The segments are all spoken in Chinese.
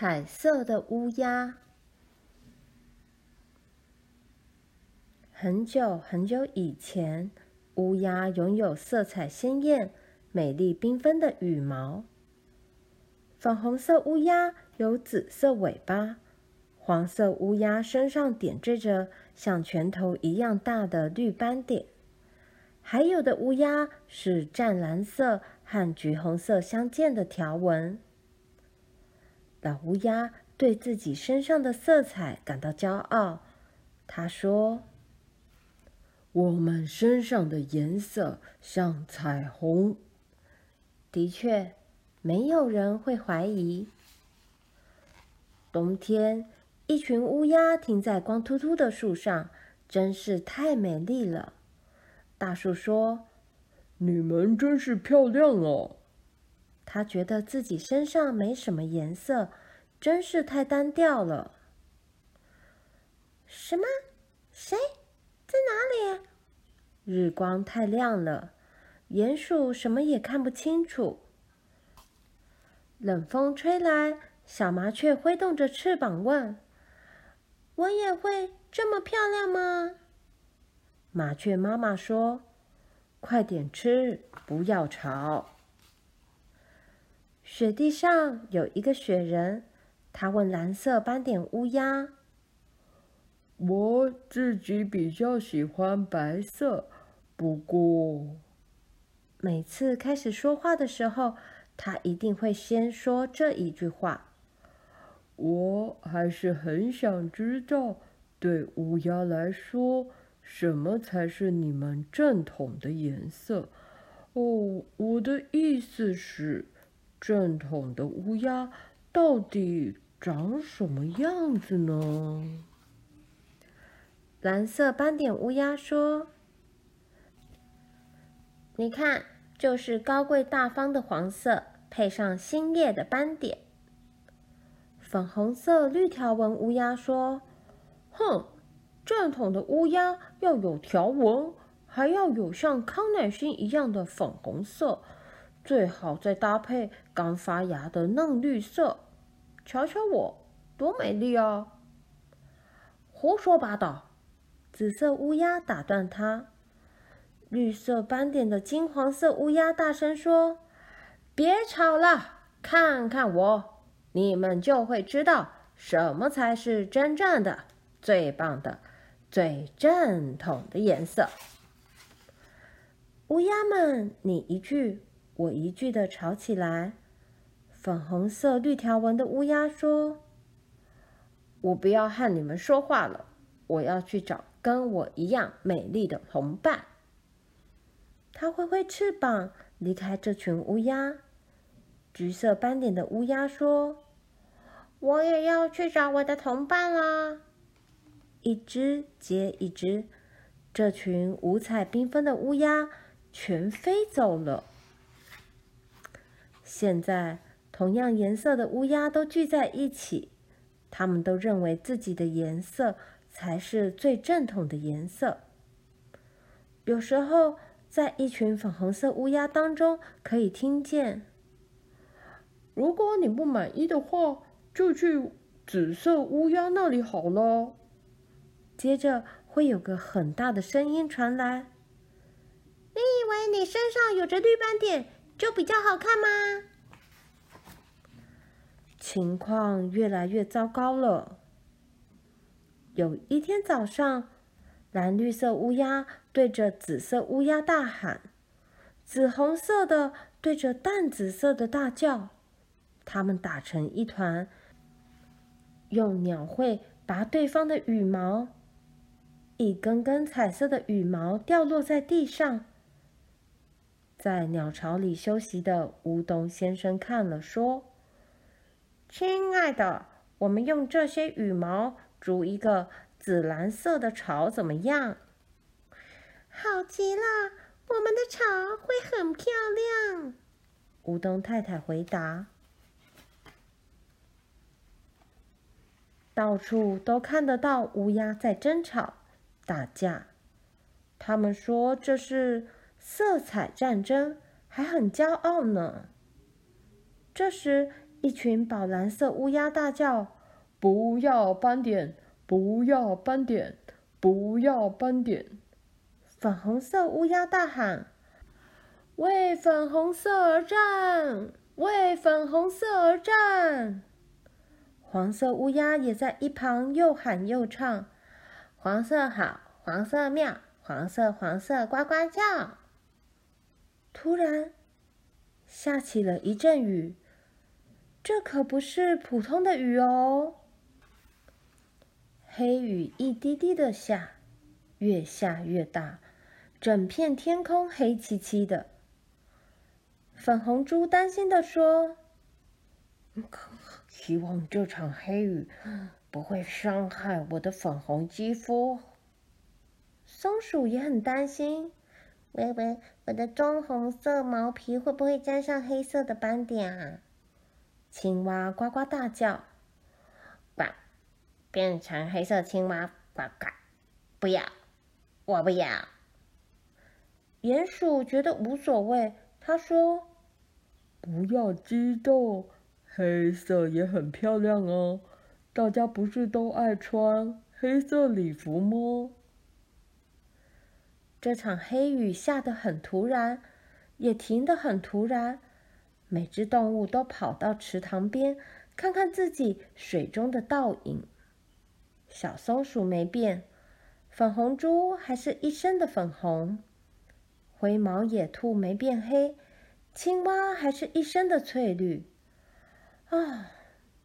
彩色的乌鸦。很久很久以前，乌鸦拥有色彩鲜艳、美丽缤纷的羽毛。粉红色乌鸦有紫色尾巴，黄色乌鸦身上点缀着像拳头一样大的绿斑点，还有的乌鸦是湛蓝色和橘红色相间的条纹。老乌鸦对自己身上的色彩感到骄傲。他说：“我们身上的颜色像彩虹。”的确，没有人会怀疑。冬天，一群乌鸦停在光秃秃的树上，真是太美丽了。大树说：“你们真是漂亮哦。”他觉得自己身上没什么颜色，真是太单调了。什么？谁？在哪里？日光太亮了，鼹鼠什么也看不清楚。冷风吹来，小麻雀挥动着翅膀问：“我也会这么漂亮吗？”麻雀妈妈说：“快点吃，不要吵。”雪地上有一个雪人，他问蓝色斑点乌鸦：“我自己比较喜欢白色，不过……”每次开始说话的时候，他一定会先说这一句话：“我还是很想知道，对乌鸦来说，什么才是你们正统的颜色？”哦，我的意思是。正统的乌鸦到底长什么样子呢？蓝色斑点乌鸦说：“你看，就是高贵大方的黄色，配上新叶的斑点。”粉红色绿条纹乌鸦说：“哼，正统的乌鸦要有条纹，还要有像康乃馨一样的粉红色。”最好再搭配刚发芽的嫩绿色，瞧瞧我，多美丽啊！胡说八道！紫色乌鸦打断他。绿色斑点的金黄色乌鸦大声说：“别吵了，看看我，你们就会知道什么才是真正的、最棒的、最正统的颜色。”乌鸦们，你一句。我一句的吵起来。粉红色绿条纹的乌鸦说：“我不要和你们说话了，我要去找跟我一样美丽的同伴。”它挥挥翅膀离开这群乌鸦。橘色斑点的乌鸦说：“我也要去找我的同伴啦！”一只接一只，这群五彩缤纷的乌鸦全飞走了。现在，同样颜色的乌鸦都聚在一起，他们都认为自己的颜色才是最正统的颜色。有时候，在一群粉红色乌鸦当中，可以听见：“如果你不满意的话，就去紫色乌鸦那里好了。”接着，会有个很大的声音传来：“你以为你身上有着绿斑点？”就比较好看吗？情况越来越糟糕了。有一天早上，蓝绿色乌鸦对着紫色乌鸦大喊，紫红色的对着淡紫色的大叫。它们打成一团，用鸟喙拔对方的羽毛，一根根彩色的羽毛掉落在地上。在鸟巢里休息的乌冬先生看了，说：“亲爱的，我们用这些羽毛筑一个紫蓝色的巢，怎么样？”“好极了，我们的巢会很漂亮。”乌冬太太回答。到处都看得到乌鸦在争吵、打架，他们说这是。色彩战争还很骄傲呢。这时，一群宝蓝色乌鸦大叫：“不要斑点！不要斑点！不要斑点！”粉红色乌鸦大喊：“为粉红色而战！为粉红色而战！”黄色乌鸦也在一旁又喊又唱：“黄色好，黄色妙，黄色黄色呱呱叫。”突然，下起了一阵雨。这可不是普通的雨哦！黑雨一滴滴的下，越下越大，整片天空黑漆漆的。粉红猪担心的说：“希望这场黑雨不会伤害我的粉红肌肤。”松鼠也很担心：“喂喂，我的棕红色毛皮会不会沾上黑色的斑点啊？”青蛙呱呱大叫：“呱，变成黑色青蛙！呱呱，不要，我不要。”鼹鼠觉得无所谓，他说：“不要激动，黑色也很漂亮哦。大家不是都爱穿黑色礼服吗？”这场黑雨下得很突然，也停得很突然。每只动物都跑到池塘边，看看自己水中的倒影。小松鼠没变，粉红猪还是一身的粉红；灰毛野兔没变黑，青蛙还是一身的翠绿。啊，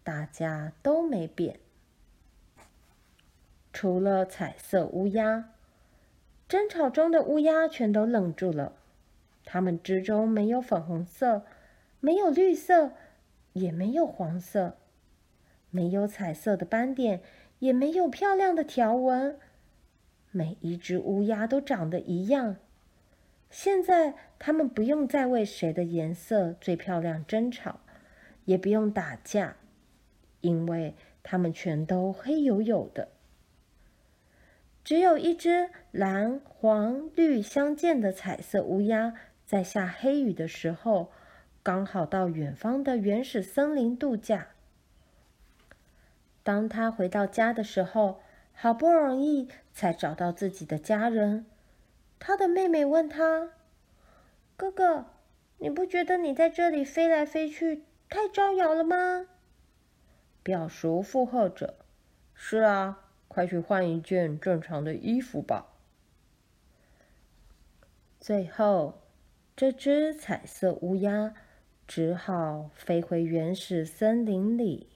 大家都没变，除了彩色乌鸦。争吵中的乌鸦全都愣住了，它们之中没有粉红色。没有绿色，也没有黄色，没有彩色的斑点，也没有漂亮的条纹。每一只乌鸦都长得一样。现在，它们不用再为谁的颜色最漂亮争吵，也不用打架，因为它们全都黑黝黝的。只有一只蓝、黄、绿相间的彩色乌鸦，在下黑雨的时候。刚好到远方的原始森林度假。当他回到家的时候，好不容易才找到自己的家人。他的妹妹问他：“哥哥，你不觉得你在这里飞来飞去太招摇了吗？”表叔附和着：“是啊，快去换一件正常的衣服吧。”最后，这只彩色乌鸦。只好飞回原始森林里。